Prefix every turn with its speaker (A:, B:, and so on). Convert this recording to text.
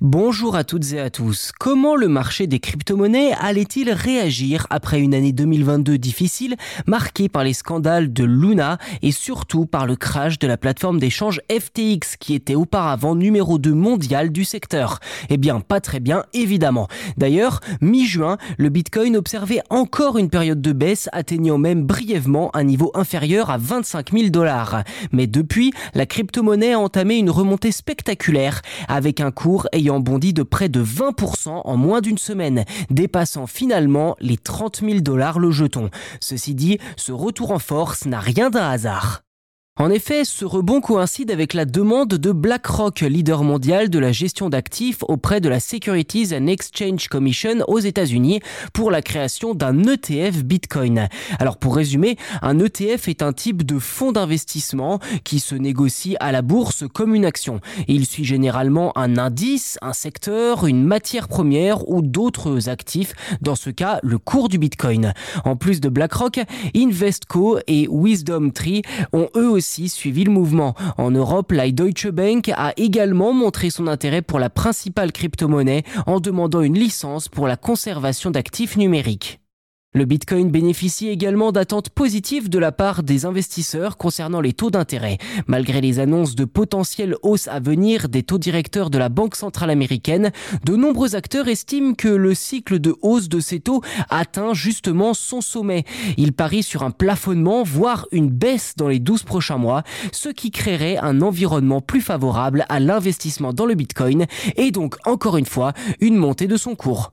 A: Bonjour à toutes et à tous. Comment le marché des crypto-monnaies allait-il réagir après une année 2022 difficile, marquée par les scandales de Luna et surtout par le crash de la plateforme d'échange FTX qui était auparavant numéro 2 mondial du secteur? Eh bien, pas très bien, évidemment. D'ailleurs, mi-juin, le Bitcoin observait encore une période de baisse, atteignant même brièvement un niveau inférieur à 25 000 dollars. Mais depuis, la crypto-monnaie a entamé une remontée spectaculaire avec un cours ayant ayant bondi de près de 20% en moins d'une semaine, dépassant finalement les 30 000 dollars le jeton. Ceci dit, ce retour en force n'a rien d'un hasard. En effet, ce rebond coïncide avec la demande de BlackRock, leader mondial de la gestion d'actifs auprès de la Securities and Exchange Commission aux États-Unis pour la création d'un ETF Bitcoin. Alors pour résumer, un ETF est un type de fonds d'investissement qui se négocie à la bourse comme une action. Il suit généralement un indice, un secteur, une matière première ou d'autres actifs, dans ce cas le cours du Bitcoin. En plus de BlackRock, Investco et Wisdom Tree ont eux aussi suivi le mouvement. En Europe, la Deutsche Bank a également montré son intérêt pour la principale crypto-monnaie en demandant une licence pour la conservation d'actifs numériques. Le Bitcoin bénéficie également d'attentes positives de la part des investisseurs concernant les taux d'intérêt. Malgré les annonces de potentielles hausses à venir des taux directeurs de la Banque centrale américaine, de nombreux acteurs estiment que le cycle de hausse de ces taux atteint justement son sommet. Ils parient sur un plafonnement, voire une baisse dans les 12 prochains mois, ce qui créerait un environnement plus favorable à l'investissement dans le Bitcoin et donc encore une fois une montée de son cours.